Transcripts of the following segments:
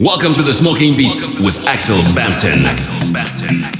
Welcome to the Smoking Beats with Axel Bampton. Axel Bampton.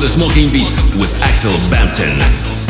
The Smoking Beats with Axel Bampton.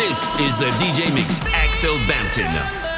This is the DJ Mix, Axel Bampton.